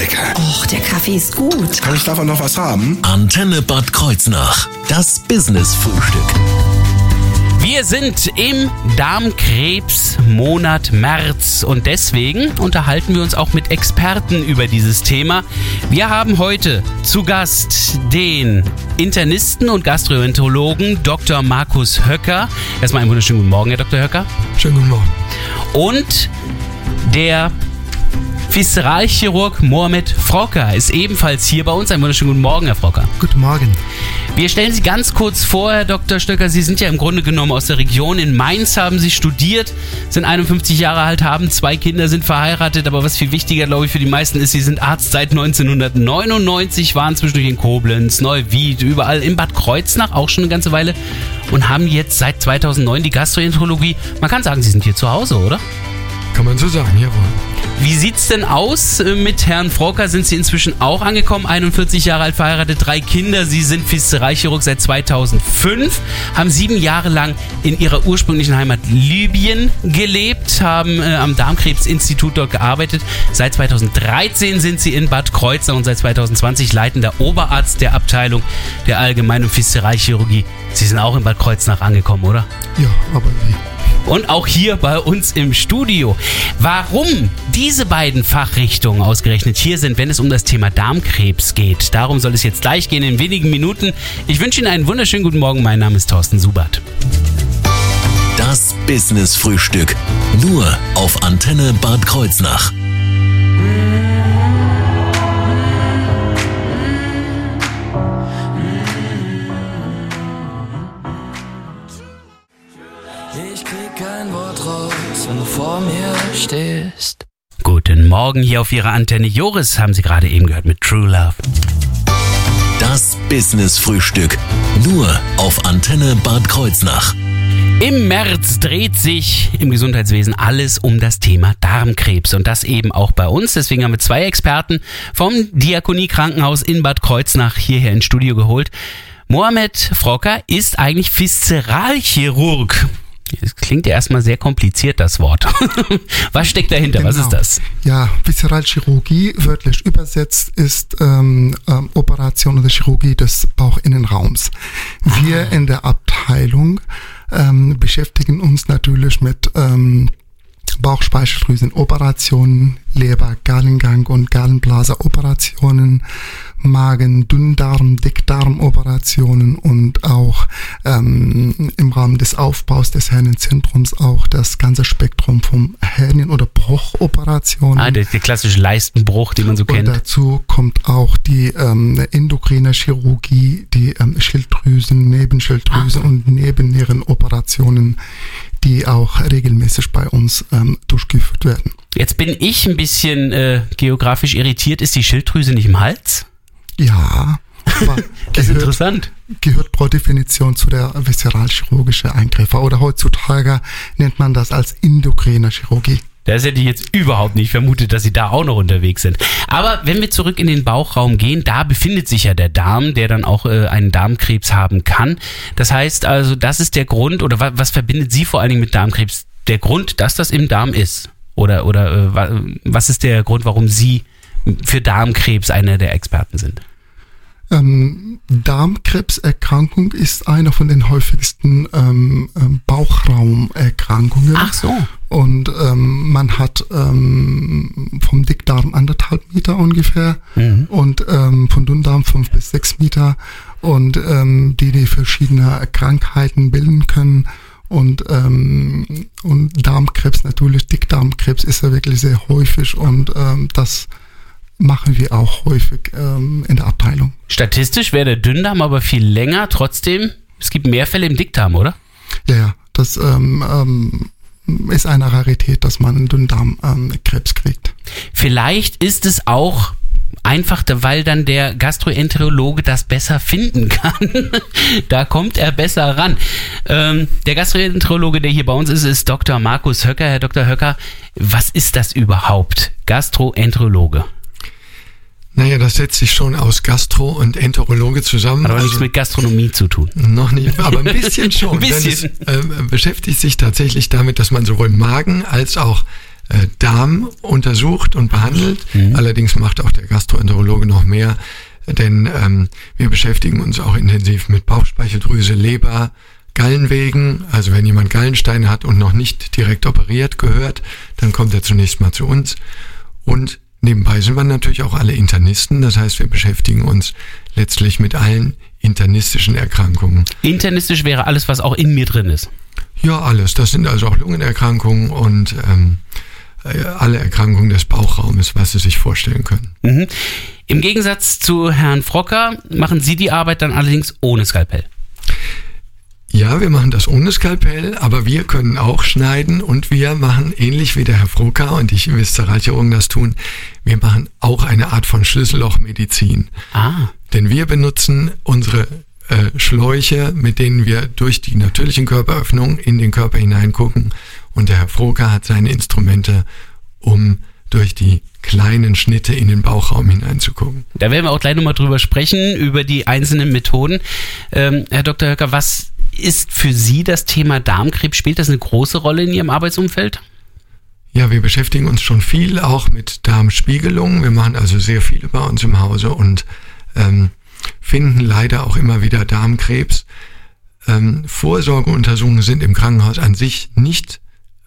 lecker. Och, der Kaffee ist gut. Kann ich davon noch was haben? Antenne Bad Kreuznach. Das Business-Frühstück. Wir sind im Darmkrebsmonat März und deswegen unterhalten wir uns auch mit Experten über dieses Thema. Wir haben heute zu Gast den Internisten und Gastroenterologen Dr. Markus Höcker. Erstmal einen wunderschönen guten Morgen, Herr Dr. Höcker. Schönen guten Morgen. Und der Viszeralchirurg Mohamed Frocker ist ebenfalls hier bei uns. Einen wunderschönen guten Morgen, Herr Frocker. Guten Morgen. Wir stellen Sie ganz kurz vor, Herr Dr. Stöcker. Sie sind ja im Grunde genommen aus der Region. In Mainz haben Sie studiert, sind 51 Jahre alt, haben zwei Kinder, sind verheiratet. Aber was viel wichtiger, glaube ich, für die meisten ist, Sie sind Arzt seit 1999, waren zwischendurch in Koblenz, Neuwied, überall in Bad Kreuznach, auch schon eine ganze Weile. Und haben jetzt seit 2009 die Gastroenterologie. Man kann sagen, Sie sind hier zu Hause, oder? Kann man so sagen, jawohl. Wie sieht's denn aus äh, mit Herrn Frocker? Sind Sie inzwischen auch angekommen? 41 Jahre alt, verheiratet, drei Kinder. Sie sind Viszereichirurg seit 2005, haben sieben Jahre lang in Ihrer ursprünglichen Heimat Libyen gelebt, haben äh, am Darmkrebsinstitut dort gearbeitet. Seit 2013 sind Sie in Bad Kreuznach und seit 2020 leitender Oberarzt der Abteilung der Allgemeinen Viszereichirurgie. Sie sind auch in Bad Kreuznach angekommen, oder? Ja, aber wie? Und auch hier bei uns im Studio. Warum diese beiden Fachrichtungen ausgerechnet hier sind, wenn es um das Thema Darmkrebs geht, darum soll es jetzt gleich gehen in wenigen Minuten. Ich wünsche Ihnen einen wunderschönen guten Morgen. Mein Name ist Thorsten Subert. Das Business-Frühstück. Nur auf Antenne Bad Kreuznach. Mir stehst. Guten Morgen hier auf Ihrer Antenne. Joris haben Sie gerade eben gehört mit True Love. Das Business-Frühstück. Nur auf Antenne Bad Kreuznach. Im März dreht sich im Gesundheitswesen alles um das Thema Darmkrebs und das eben auch bei uns. Deswegen haben wir zwei Experten vom Diakonie Krankenhaus in Bad Kreuznach hierher ins Studio geholt. Mohamed Frocker ist eigentlich Viszeralchirurg. Das klingt ja erstmal sehr kompliziert, das Wort. Was steckt dahinter? Was ist Genau. das? Ja, Viszeralchirurgie, wörtlich übersetzt, ist ähm, ähm, Operation oder Chirurgie des Bauchinnenraums. Wir Ah. in der Abteilung ähm, beschäftigen uns natürlich mit ähm, Bauchspeicheldrüsenoperationen, Leber, Gallengang und Gallenblaseoperationen, Magen, Dünndarm, Dickdarmoperationen und auch ähm, im Rahmen des Aufbaus des Hernienzentrums auch das ganze Spektrum vom Hernien- oder Bruchoperationen. Ah, der, der klassische Leistenbruch, den man so und kennt. dazu kommt auch die ähm, endokrine Chirurgie, die ähm, Schilddrüsen, Nebenschilddrüsen und Nebennierenoperationen, die auch regelmäßig bei uns ähm, durchgeführt werden. Jetzt bin ich ein bisschen äh, geografisch irritiert. Ist die Schilddrüse nicht im Hals? Ja, aber Das ist gehört, interessant. gehört pro Definition zu der viszeralchirurgische Eingriffe oder heutzutage nennt man das als endokrine Chirurgie. Das hätte ich jetzt überhaupt nicht vermutet, dass sie da auch noch unterwegs sind. Aber wenn wir zurück in den Bauchraum gehen, da befindet sich ja der Darm, der dann auch äh, einen Darmkrebs haben kann. Das heißt also, das ist der Grund, oder wa was verbindet Sie vor allen Dingen mit Darmkrebs? Der Grund, dass das im Darm ist? Oder, oder äh, wa was ist der Grund, warum Sie für Darmkrebs einer der Experten sind? Ähm, Darmkrebserkrankung ist eine von den häufigsten ähm, ähm, Bauchraumerkrankungen. Ach so. Und ähm, man hat ähm, vom Dickdarm anderthalb Meter ungefähr Mhm. und ähm, von Dünndarm fünf bis sechs Meter und ähm, die die verschiedene Krankheiten bilden können. Und, ähm, und Darmkrebs natürlich, Dickdarmkrebs ist ja wirklich sehr häufig und ähm, das machen wir auch häufig ähm, in der Abteilung. Statistisch wäre der Dünndarm aber viel länger. Trotzdem, es gibt mehr Fälle im Dickdarm, oder? Ja, ja, das ähm, ähm, ist eine Rarität, dass man einen Dünndarmkrebs ähm, kriegt. Vielleicht ist es auch einfach, weil dann der Gastroenterologe das besser finden kann. da kommt er besser ran. Ähm, der Gastroenterologe, der hier bei uns ist, ist Dr. Markus Höcker. Herr Dr. Höcker, was ist das überhaupt? Gastroenterologe. Naja, das setzt sich schon aus Gastro und Enterologe zusammen. Hat aber Also nichts mit Gastronomie zu tun. noch nicht, aber ein bisschen schon. Ein bisschen. Es äh, beschäftigt sich tatsächlich damit, dass man sowohl Magen als auch äh, Darm untersucht und behandelt. Allerdings macht auch der Gastroenterologe noch mehr, denn ähm, wir beschäftigen uns auch intensiv mit Bauchspeicheldrüse, Leber, Gallenwegen. Also wenn jemand Gallensteine hat und noch nicht direkt operiert gehört, dann kommt er zunächst mal zu uns. Und nebenbei sind wir natürlich auch alle Internisten. Das heißt, wir beschäftigen uns letztlich mit allen internistischen Erkrankungen. Internistisch wäre alles, was auch in mir drin ist. Ja, alles. Das sind also auch Lungenerkrankungen und ähm, äh, alle Erkrankungen des Bauchraumes, was Sie sich vorstellen können. Mhm. Im Gegensatz zu Herrn Frocker machen Sie die Arbeit dann allerdings ohne Skalpell. Ja, wir machen das ohne Skalpell, aber wir können auch schneiden und wir machen ähnlich wie der Herr Froka und ich Viszeralchirurgen das tun, wir machen auch eine Art von Schlüssellochmedizin. Ah. Denn wir benutzen unsere äh, Schläuche, mit denen wir durch die natürlichen Körperöffnungen in den Körper hineingucken und der Herr Froka hat seine Instrumente, um durch die kleinen Schnitte in den Bauchraum hineinzugucken. Da werden wir auch gleich nochmal drüber sprechen, über die einzelnen Methoden. Ähm, Herr Dr. Höcker, was ist für Sie das Thema Darmkrebs? Spielt das eine große Rolle in Ihrem Arbeitsumfeld? Ja, wir beschäftigen uns schon viel auch mit Darmspiegelungen. Wir machen also sehr viele bei uns im Hause und ähm, finden leider auch immer wieder Darmkrebs. Ähm, Vorsorgeuntersuchungen sind im Krankenhaus an sich nicht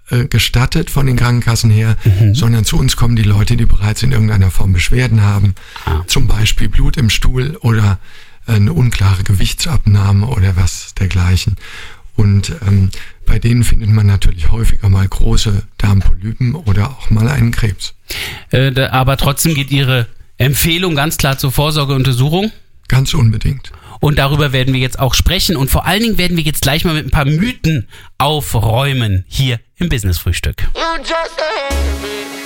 äh, gestattet von den Krankenkassen her, sondern zu uns kommen die Leute, die bereits in irgendeiner Form Beschwerden haben, Ah. zum Beispiel Blut im Stuhl oder eine unklare Gewichtsabnahme oder was dergleichen. Und ähm, bei denen findet man natürlich häufiger mal große Darmpolypen oder auch mal einen Krebs. Äh, aber trotzdem geht Ihre Empfehlung ganz klar zur Vorsorgeuntersuchung. Ganz unbedingt. Und darüber werden wir jetzt auch sprechen. Und vor allen Dingen werden wir jetzt gleich mal mit ein paar Mythen aufräumen hier im Business Frühstück. Das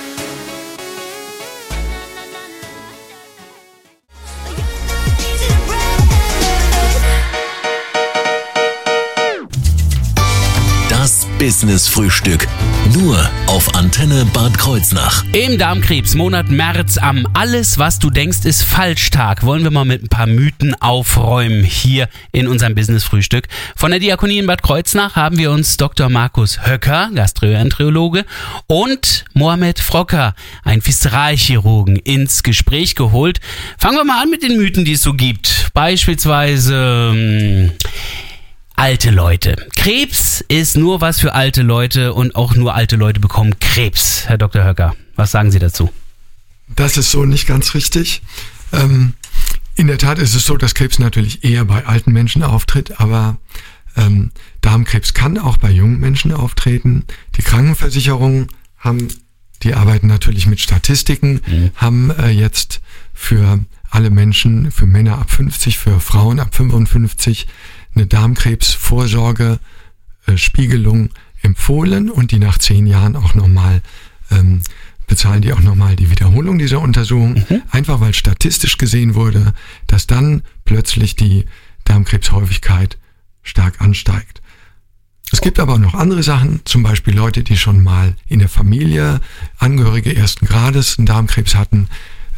Business Frühstück. Nur auf Antenne Bad Kreuznach. Im Darmkrebsmonat März am Alles, was du denkst, ist Falschtag. Wollen wir mal mit ein paar Mythen aufräumen hier in unserem Business Frühstück. Von der Diakonie in Bad Kreuznach haben wir uns Dr. Markus Höcker, Gastroenterologe, und Mohamed Frocker, ein Viszeralchirurgen, ins Gespräch geholt. Fangen wir mal an mit den Mythen, die es so gibt. Beispielsweise. Alte Leute. Krebs ist nur was für alte Leute und auch nur alte Leute bekommen Krebs. Herr Dr. Höcker, was sagen Sie dazu? Das ist so nicht ganz richtig. Ähm, in der Tat ist es so, dass Krebs natürlich eher bei alten Menschen auftritt, aber ähm, Darmkrebs kann auch bei jungen Menschen auftreten. Die Krankenversicherungen haben, die arbeiten natürlich mit Statistiken, haben äh, jetzt für alle Menschen, für Männer ab 50, für Frauen ab 55 eine Darmkrebsvorsorge äh, Spiegelung empfohlen und die nach zehn Jahren auch nochmal ähm, bezahlen die auch nochmal die Wiederholung dieser Untersuchung, einfach weil statistisch gesehen wurde, dass dann plötzlich die Darmkrebshäufigkeit stark ansteigt. Es gibt aber auch noch andere Sachen, zum Beispiel Leute, die schon mal in der Familie Angehörige ersten Grades einen Darmkrebs hatten,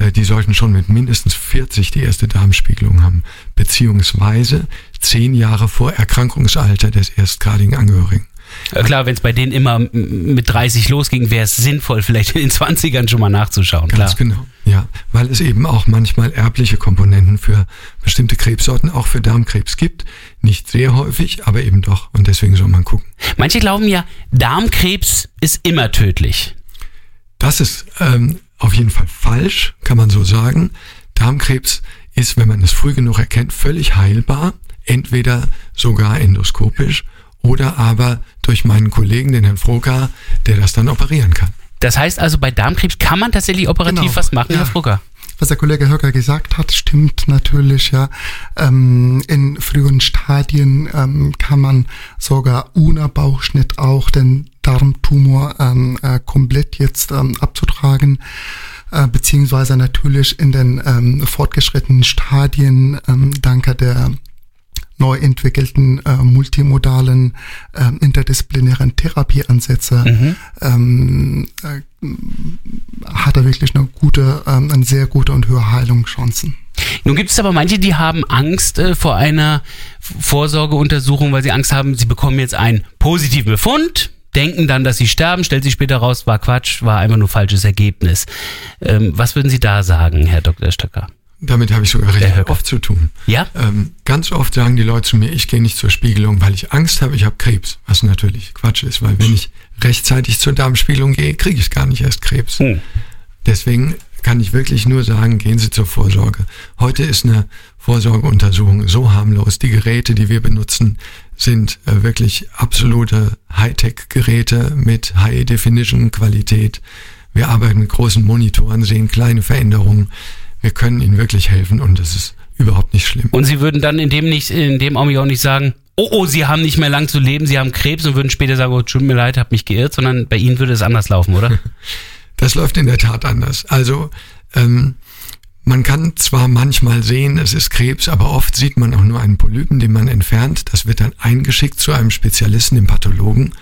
die sollten schon mit mindestens 40 die erste Darmspiegelung haben, beziehungsweise zehn Jahre vor Erkrankungsalter des erstgradigen Angehörigen. Äh, klar, wenn es bei denen immer mit 30 losging, wäre es sinnvoll, vielleicht in den 20ern schon mal nachzuschauen. Ganz Klar. genau. Ja, weil es eben auch manchmal erbliche Komponenten für bestimmte Krebssorten, auch für Darmkrebs gibt. Nicht sehr häufig, aber eben doch. Und deswegen soll man gucken. Manche glauben ja, Darmkrebs ist immer tödlich. Das ist ähm, auf jeden Fall falsch, kann man so sagen. Darmkrebs ist, wenn man es früh genug erkennt, völlig heilbar. Entweder sogar endoskopisch oder aber durch meinen Kollegen, den Herrn Froka, der das dann operieren kann. Das heißt also, bei Darmkrebs kann man tatsächlich operativ Genau. was machen, Ja. Herr Frucker. Was der Kollege Höcker gesagt hat, stimmt natürlich, ja. Ähm, in frühen Stadien ähm, kann man sogar ohne Bauchschnitt auch den Darmtumor ähm, äh, komplett jetzt ähm, abzutragen. Äh, beziehungsweise natürlich in den ähm, fortgeschrittenen Stadien ähm, dank der neu entwickelten äh, multimodalen ähm, interdisziplinären Therapieansätze ähm, äh, hat er wirklich eine gute, ähm, eine sehr gute und höhere Heilungschancen. Nun gibt es aber manche, die haben Angst äh, vor einer Vorsorgeuntersuchung, weil sie Angst haben, sie bekommen jetzt einen positiven Befund. Denken dann, dass sie sterben, stellt sich später raus, war Quatsch, war einfach nur falsches Ergebnis. Ähm, was würden Sie da sagen, Herr Dr. Stöcker? Damit habe ich sogar recht oft zu tun. Ja? Ähm, ganz oft sagen die Leute zu mir, ich gehe nicht zur Spiegelung, weil ich Angst habe, ich habe Krebs. Was natürlich Quatsch ist, weil wenn ich rechtzeitig zur Darmspiegelung gehe, kriege ich gar nicht erst Krebs. Hm. Deswegen kann ich wirklich nur sagen, gehen Sie zur Vorsorge. Heute ist eine Vorsorgeuntersuchung so harmlos. Die Geräte, die wir benutzen, sind äh, wirklich absolute Hightech-Geräte mit High-Definition-Qualität. Wir arbeiten mit großen Monitoren, sehen kleine Veränderungen. Wir können Ihnen wirklich helfen und es ist überhaupt nicht schlimm. Und Sie würden dann in dem, nicht, in dem Augenblick auch nicht sagen, oh, oh, Sie haben nicht mehr lang zu leben, Sie haben Krebs und würden später sagen, oh, tut mir leid, hab mich geirrt, sondern bei Ihnen würde es anders laufen, oder? Das läuft in der Tat anders. Also ähm, man kann zwar manchmal sehen, es ist Krebs, aber oft sieht man auch nur einen Polypen, den man entfernt. Das wird dann eingeschickt zu einem Spezialisten, dem Pathologen.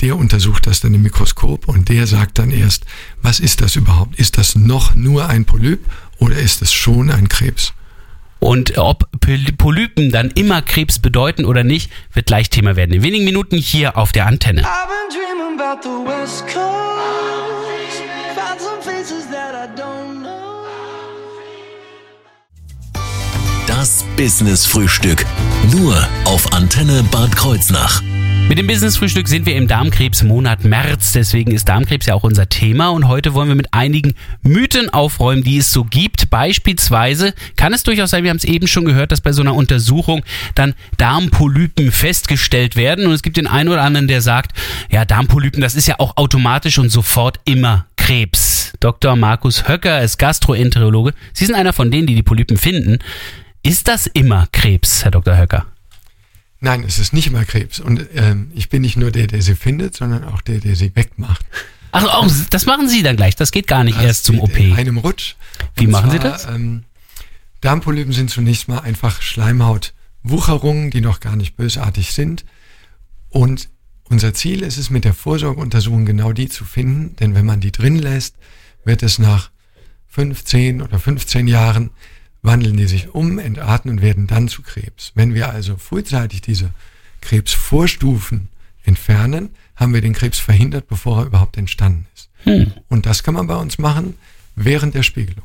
Der untersucht das dann im Mikroskop und der sagt dann erst, was ist das überhaupt? Ist das noch nur ein Polyp oder ist es schon ein Krebs? Und ob Poly- Polypen dann immer Krebs bedeuten oder nicht, wird gleich Thema werden. In wenigen Minuten hier auf der Antenne. I've been dreaming about the West Coast. Found some that I don't Das Business-Frühstück. Nur auf Antenne Bad Kreuznach. Mit dem Business-Frühstück sind wir im Darmkrebsmonat März. Deswegen ist Darmkrebs ja auch unser Thema. Und heute wollen wir mit einigen Mythen aufräumen, die es so gibt. Beispielsweise kann es durchaus sein, wir haben es eben schon gehört, dass bei so einer Untersuchung dann Darmpolypen festgestellt werden. Und es gibt den einen oder anderen, der sagt, ja, Darmpolypen, das ist ja auch automatisch und sofort immer Krebs. Dr. Markus Höcker ist Gastroenterologe. Sie sind einer von denen, die die Polypen finden. Ist das immer Krebs, Herr Dr. Höcker? Nein, es ist nicht immer Krebs. Und ähm, ich bin nicht nur der, der sie findet, sondern auch der, der sie wegmacht. Ach, oh, das machen Sie dann gleich. Das geht gar nicht Das erst zum OP. In einem Rutsch. Wie Und machen Sie zwar, das? Ähm, Darmpolypen sind zunächst mal einfach Schleimhautwucherungen, die noch gar nicht bösartig sind. Und unser Ziel ist es, mit der Vorsorgeuntersuchung genau die zu finden. Denn wenn man die drin lässt, wird es nach 15 oder 15 Jahren wandeln die sich um, entarten und werden dann zu Krebs. Wenn wir also frühzeitig diese Krebsvorstufen entfernen, haben wir den Krebs verhindert, bevor er überhaupt entstanden ist. Hm. Und das kann man bei uns machen während der Spiegelung.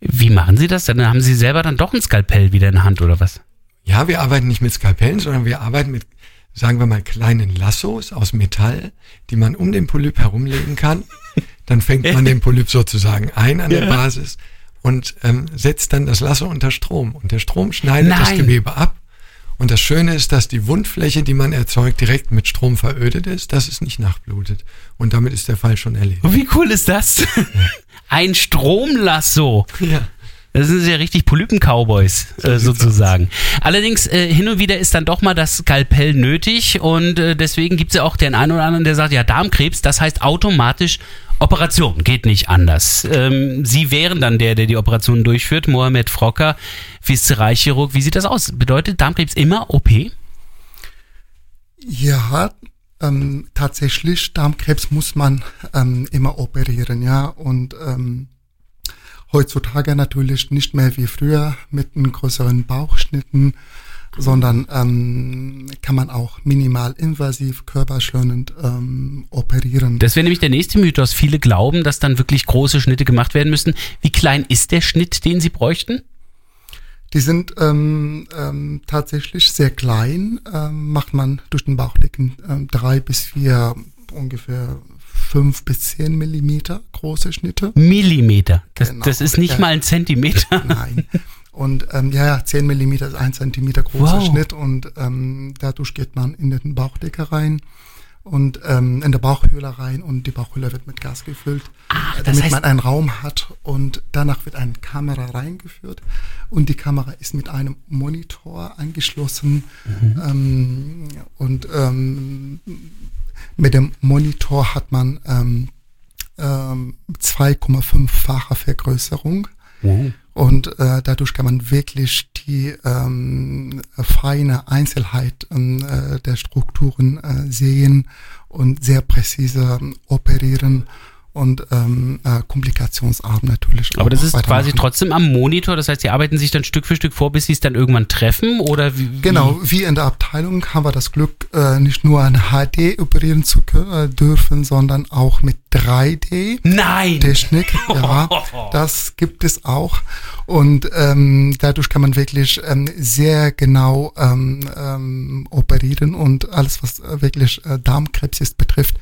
Wie machen Sie das? Dann haben Sie selber dann doch ein Skalpell wieder in der Hand oder was? Ja, wir arbeiten nicht mit Skalpellen, sondern wir arbeiten mit, sagen wir mal, kleinen Lassos aus Metall, die man um den Polyp herumlegen kann. Dann fängt man den Polyp sozusagen ein an der Basis und ähm, setzt dann das Lasso unter Strom. Und der Strom schneidet das Nein. Gewebe ab. Und das Schöne ist, dass die Wundfläche, die man erzeugt, direkt mit Strom verödet ist, dass es nicht nachblutet. Und damit ist der Fall schon erledigt. Wie cool ist das? Ein Stromlasso. Ja. Das sind ja richtig Polypen-Cowboys, äh, sozusagen. Allerdings, äh, hin und wieder ist dann doch mal das Skalpell nötig und äh, deswegen gibt es ja auch den einen oder anderen, der sagt, ja, Darmkrebs, das heißt automatisch Operation, geht nicht anders. Ähm, Sie wären dann der, der die Operation durchführt, Mohamed Frocker, Viszeralchirurg. Wie sieht das aus? Bedeutet Darmkrebs immer OP? Ja, ähm, tatsächlich, Darmkrebs muss man ähm, immer operieren, ja. Und ähm, heutzutage natürlich nicht mehr wie früher mit einem größeren Bauchschnitten, sondern ähm, kann man auch minimal invasiv, körperschonend ähm, operieren. Das wäre nämlich der nächste Mythos. Viele glauben, dass dann wirklich große Schnitte gemacht werden müssen. Wie klein ist der Schnitt, den Sie bräuchten? Die sind ähm, ähm, tatsächlich sehr klein, ähm, macht man durch den Bauchdecken ähm, drei bis vier, ungefähr fünf bis zehn Millimeter große Schnitte. Millimeter. Das, Genau, das ist nicht ja. mal ein Zentimeter. Nein. Und ähm, ja, ja, 10 Millimeter ist ein Zentimeter großer Wow. Schnitt und ähm, dadurch geht man in den Bauchdecke rein und ähm, in der Bauchhöhle rein und die Bauchhöhle wird mit Gas gefüllt, Ah, das damit heißt- man einen Raum hat und danach wird eine Kamera reingeführt und die Kamera ist mit einem Monitor angeschlossen Mhm. ähm, und ähm, mit dem Monitor hat man ähm, ähm, 2,5-fache Vergrößerung. Und äh, dadurch kann man wirklich die ähm, feine Einzelheit ähm, äh, der Strukturen äh, sehen und sehr präzise ähm, operieren. Und ähm, äh, komplikationsarm natürlich. Aber das ist quasi trotzdem am Monitor, das heißt, die arbeiten sich dann Stück für Stück vor, bis sie es dann irgendwann treffen oder wie? wie- Genau, wie in der Abteilung haben wir das Glück, äh, nicht nur an HD operieren zu können, äh, dürfen, sondern auch mit 3D. Nein! Technik, ja, das gibt es auch. Und ähm, dadurch kann man wirklich ähm, sehr genau ähm, ähm, operieren und alles, was äh, wirklich äh, Darmkrebs ist, betrifft,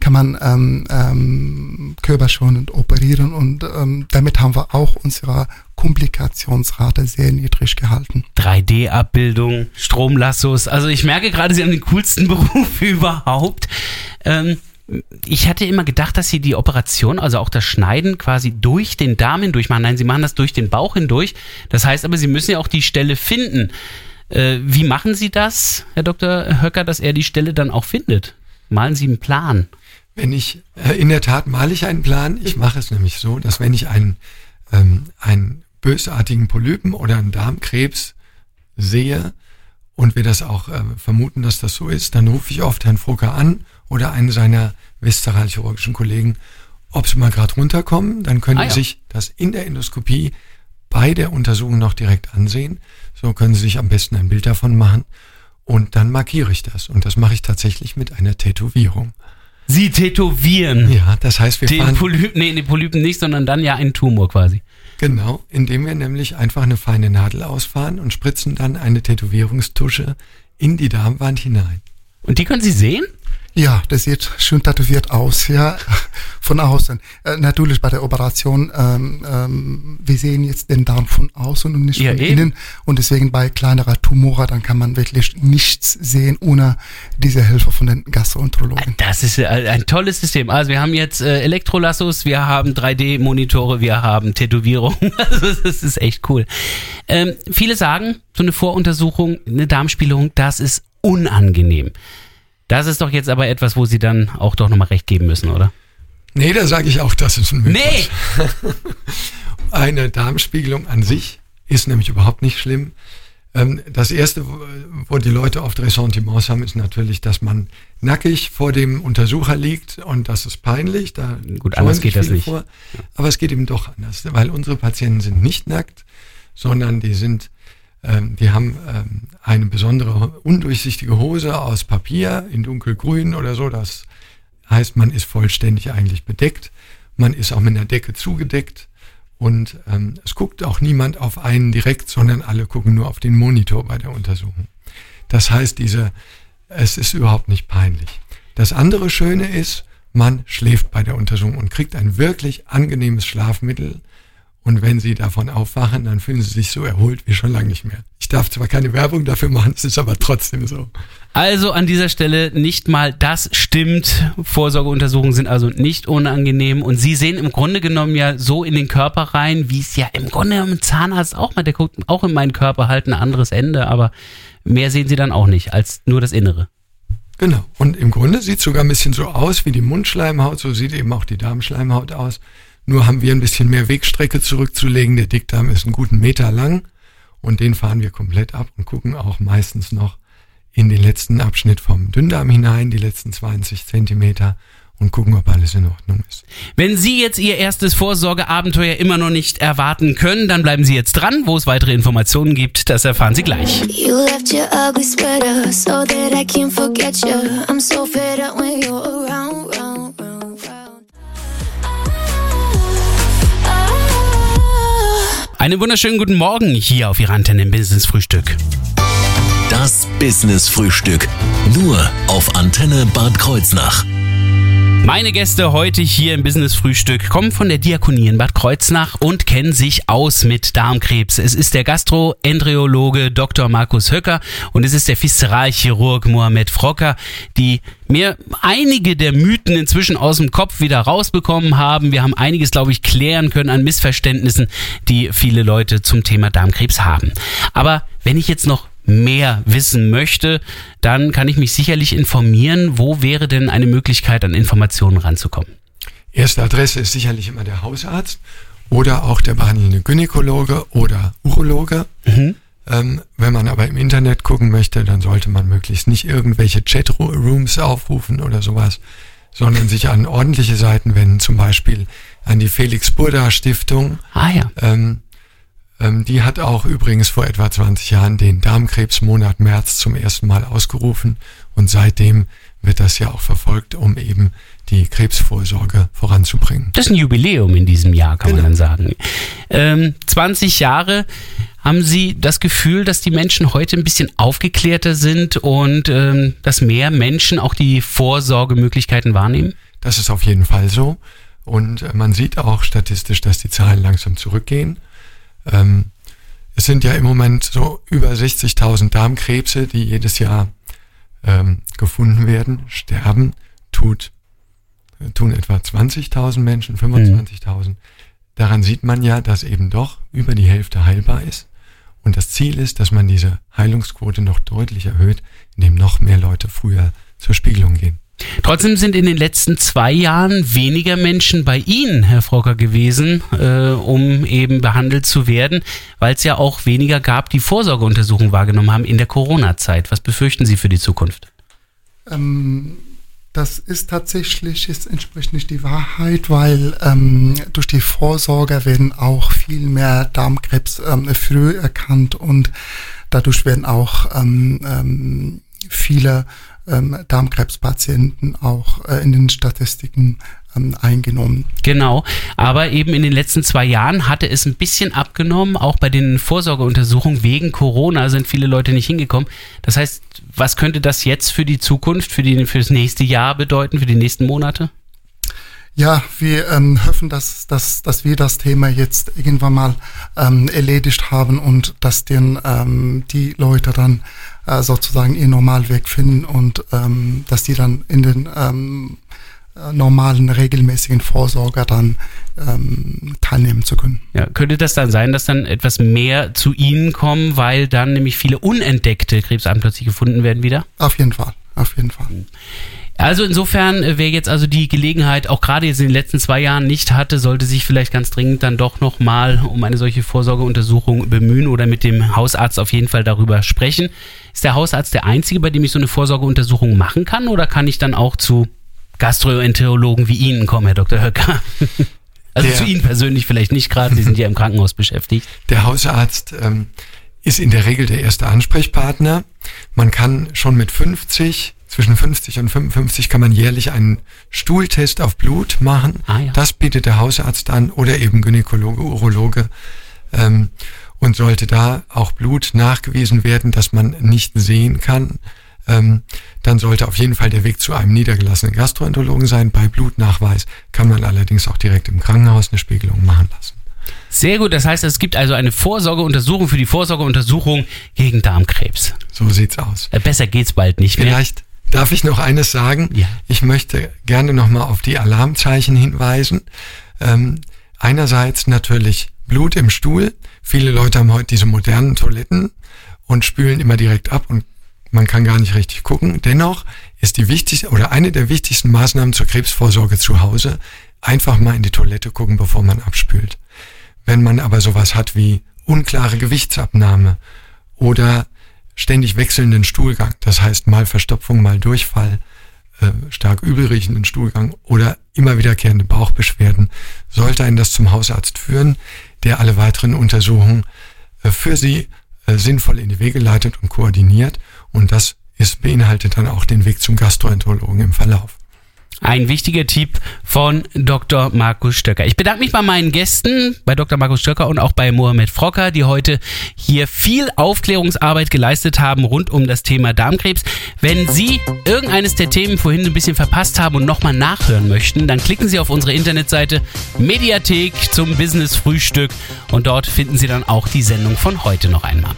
kann man ähm, ähm, körperschonend operieren und ähm, damit haben wir auch unsere Komplikationsrate sehr niedrig gehalten. 3D-Abbildung, Stromlassos. Also ich merke gerade, Sie haben den coolsten Beruf überhaupt. Ähm, ich hatte immer gedacht, dass Sie die Operation, also auch das Schneiden quasi durch den Darm hindurch machen. Nein, Sie machen das durch den Bauch hindurch. Das heißt aber, Sie müssen ja auch die Stelle finden. Äh, wie machen Sie das, Herr Dr. Höcker, dass er die Stelle dann auch findet? Malen Sie einen Plan. Wenn ich, äh, in der Tat male ich einen Plan. Ich mache es nämlich so, dass wenn ich einen, ähm, einen bösartigen Polypen oder einen Darmkrebs sehe und wir das auch äh, vermuten, dass das so ist, dann rufe ich oft Herrn Frucker an oder einen seiner viszeralchirurgischen Kollegen, ob sie mal gerade runterkommen. Dann können Ah, ja. sich das in der Endoskopie bei der Untersuchung noch direkt ansehen. So können sie sich am besten ein Bild davon machen. Und dann markiere ich das. Und das mache ich tatsächlich mit einer Tätowierung. Sie tätowieren. Ja, das heißt, wir Den Polypen, nee, den Polypen nicht, sondern dann ja einen Tumor quasi. genau, indem wir nämlich einfach eine feine Nadel ausfahren und spritzen dann eine Tätowierungstusche in die Darmwand hinein. Und die können Sie sehen? Ja, das sieht schön tätowiert aus, ja, von außen. Äh, natürlich bei der Operation, ähm, ähm, wir sehen jetzt den Darm von außen und nicht Ja, von eben. innen. Und deswegen bei kleinerer Tumore, dann kann man wirklich nichts sehen ohne diese Hilfe von den Gastroenterologen. Das ist äh, ein tolles System. Also wir haben jetzt äh, Elektrolassos, wir haben 3D-Monitore, wir haben Tätowierungen. Also das ist echt cool. Ähm, viele sagen, so eine Voruntersuchung, eine Darmspiegelung, das ist unangenehm. Das ist doch jetzt aber etwas, wo Sie dann auch doch nochmal recht geben müssen, oder? Nee, da sage ich auch, das ist ein Mythos. Nee! Eine Darmspiegelung an sich ist nämlich überhaupt nicht schlimm. Ähm, Das erste, wo- die Leute oft Ressentiments haben, ist natürlich, dass man nackig vor dem Untersucher liegt und das ist peinlich. Da Gut, anders geht das nicht. Vor. Aber es geht eben doch anders, weil unsere Patienten sind nicht nackt, sondern die sind, ähm, die haben ähm, eine besondere undurchsichtige Hose aus Papier in dunkelgrün oder so. Das heißt, man ist vollständig eigentlich bedeckt. Man ist auch mit einer Decke zugedeckt. Und ähm, es guckt auch niemand auf einen direkt, sondern alle gucken nur auf den Monitor bei der Untersuchung. Das heißt, diese, es ist überhaupt nicht peinlich. Das andere Schöne ist, man schläft bei der Untersuchung und kriegt ein wirklich angenehmes Schlafmittel. Und wenn Sie davon aufwachen, dann fühlen Sie sich so erholt wie schon lange nicht mehr. Ich darf zwar keine Werbung dafür machen, es ist aber trotzdem so. Also an dieser Stelle nicht mal das stimmt. Vorsorgeuntersuchungen sind also nicht unangenehm. Und Sie sehen im Grunde genommen ja so in den Körper rein, wie es ja im Grunde genommen Zahnarzt auch mal, der guckt auch in meinen Körper halt ein anderes Ende, aber mehr sehen Sie dann auch nicht als nur das Innere. Genau. Und im Grunde sieht es sogar ein bisschen so aus wie die Mundschleimhaut, so sieht eben auch die Darmschleimhaut aus. Nur haben wir ein bisschen mehr Wegstrecke zurückzulegen. Der Dickdarm ist einen guten Meter lang und den fahren wir komplett ab und gucken auch meistens noch in den letzten Abschnitt vom Dünndarm hinein, die letzten 20 Zentimeter und gucken, ob alles in Ordnung ist. Wenn Sie jetzt Ihr erstes Vorsorgeabenteuer immer noch nicht erwarten können, dann bleiben Sie jetzt dran. Wo es weitere Informationen gibt, das erfahren Sie gleich. You Einen wunderschönen guten Morgen hier auf Ihrer Antenne im Business Frühstück. Das Business Frühstück. Nur auf Antenne Bad Kreuznach. Meine Gäste heute hier im Business Frühstück kommen von der Diakonie in Bad Kreuznach und kennen sich aus mit Darmkrebs. Es ist der Gastroenterologe Dr. Markus Höcker und es ist der Viszeralchirurg Mohamed Frocker, die mir einige der Mythen inzwischen aus dem Kopf wieder rausbekommen haben. Wir haben einiges, glaube ich, klären können an Missverständnissen, die viele Leute zum Thema Darmkrebs haben. Aber wenn ich jetzt noch mehr wissen möchte, dann kann ich mich sicherlich informieren, wo wäre denn eine Möglichkeit, an Informationen ranzukommen. Erste Adresse ist sicherlich immer der Hausarzt oder auch der behandelnde Gynäkologe oder Urologe. Ähm, wenn man aber im Internet gucken möchte, dann sollte man möglichst nicht irgendwelche Chatrooms aufrufen oder sowas, sondern sich an ordentliche Seiten wenden, zum Beispiel an die Felix Burda Stiftung. Ah ja. Ähm, die hat auch übrigens vor etwa 20 Jahren den Darmkrebsmonat März zum ersten Mal ausgerufen und seitdem wird das ja auch verfolgt, um eben die Krebsvorsorge voranzubringen. Das ist ein Jubiläum in diesem Jahr, kann man dann sagen. Ähm, 20 Jahre. Haben Sie das Gefühl, dass die Menschen heute ein bisschen aufgeklärter sind und ähm, dass mehr Menschen auch die Vorsorgemöglichkeiten wahrnehmen? Das ist auf jeden Fall so. Und äh, man sieht auch statistisch, dass die Zahlen langsam zurückgehen. Ähm, es sind ja im Moment so über 60.000 Darmkrebse, die jedes Jahr ähm, gefunden werden. Sterben tut, äh, tun etwa 20.000 Menschen, 25.000. Daran sieht man ja, dass eben doch über die Hälfte heilbar ist. Und das Ziel ist, dass man diese Heilungsquote noch deutlich erhöht, indem noch mehr Leute früher zur Spiegelung gehen. Trotzdem sind in den letzten zwei Jahren weniger Menschen bei Ihnen, Herr Frocker, gewesen, äh, um eben behandelt zu werden, weil es ja auch weniger gab, die Vorsorgeuntersuchungen wahrgenommen haben in der Corona-Zeit. Was befürchten Sie für die Zukunft? Ähm, das ist tatsächlich, es entspricht nicht die Wahrheit, weil ähm, durch die Vorsorge werden auch viel mehr Darmkrebs ähm, früh erkannt und dadurch werden auch ähm, ähm, viele ähm, Darmkrebspatienten auch äh, in den Statistiken ähm, eingenommen. Genau, aber eben in den letzten zwei Jahren hatte es ein bisschen abgenommen, auch bei den Vorsorgeuntersuchungen wegen Corona sind viele Leute nicht hingekommen. Das heißt, was könnte das jetzt für die Zukunft, für, die, für das nächste Jahr bedeuten, für die nächsten Monate? Ja, wir ähm, hoffen, dass, dass, dass wir das Thema jetzt irgendwann mal ähm, erledigt haben und dass den, ähm, die Leute dann äh, sozusagen ihren Normalweg finden und ähm, dass die dann in den ähm, äh, normalen, regelmäßigen Vorsorger dann ähm, teilnehmen zu können. Ja, könnte das dann sein, dass dann etwas mehr zu Ihnen kommen, weil dann nämlich viele unentdeckte Krebsarten plötzlich gefunden werden wieder? Auf jeden Fall, auf jeden Fall. Also insofern, äh, wer jetzt also die Gelegenheit auch gerade jetzt in den letzten zwei Jahren nicht hatte, sollte sich vielleicht ganz dringend dann doch nochmal um eine solche Vorsorgeuntersuchung bemühen oder mit dem Hausarzt auf jeden Fall darüber sprechen. Ist der Hausarzt der einzige, bei dem ich so eine Vorsorgeuntersuchung machen kann oder kann ich dann auch zu Gastroenterologen wie Ihnen kommen, Herr Dr. Höcker? Also Der- zu Ihnen persönlich vielleicht nicht gerade, Sie sind ja im Krankenhaus beschäftigt. Der Hausarzt ähm, ist in der Regel der erste Ansprechpartner. Man kann schon mit 50, zwischen 50 und 55 kann man jährlich einen Stuhltest auf Blut machen. Ah, ja. Das bietet der Hausarzt an oder eben Gynäkologe, Urologe. Ähm, und sollte da auch Blut nachgewiesen werden, dass man nicht sehen kann, ähm, dann sollte auf jeden Fall der Weg zu einem niedergelassenen Gastroenterologen sein. Bei Blutnachweis kann man allerdings auch direkt im Krankenhaus eine Spiegelung machen lassen. Sehr gut, das heißt, es gibt also eine Vorsorgeuntersuchung für die Vorsorgeuntersuchung gegen Darmkrebs. So sieht's aus. Äh, Besser geht's bald nicht mehr. Vielleicht darf ich noch eines sagen. Ja. Ich möchte gerne nochmal auf die Alarmzeichen hinweisen. Ähm, einerseits natürlich Blut im Stuhl. Viele Leute haben heute diese modernen Toiletten und spülen immer direkt ab und man kann gar nicht richtig gucken. Dennoch ist die wichtigste oder eine der wichtigsten Maßnahmen zur Krebsvorsorge zu Hause einfach mal in die Toilette gucken, bevor man abspült. Wenn man aber sowas hat wie unklare Gewichtsabnahme oder ständig wechselnden Stuhlgang, das heißt mal Verstopfung, mal Durchfall, äh, stark übelriechenden Stuhlgang oder immer wiederkehrende Bauchbeschwerden, sollte einen das zum Hausarzt führen, der alle weiteren Untersuchungen äh, für Sie äh, sinnvoll in die Wege leitet und koordiniert und das ist, beinhaltet dann auch den Weg zum Gastroenterologen im Verlauf. Ein wichtiger Tipp von Dr. Markus Stöcker. Ich bedanke mich bei meinen Gästen, bei Dr. Markus Stöcker und auch bei Mohamed Frocker, die heute hier viel Aufklärungsarbeit geleistet haben rund um das Thema Darmkrebs. Wenn Sie irgendeines der Themen vorhin ein bisschen verpasst haben und nochmal nachhören möchten, dann klicken Sie auf unsere Internetseite Mediathek zum Business Frühstück und dort finden Sie dann auch die Sendung von heute noch einmal.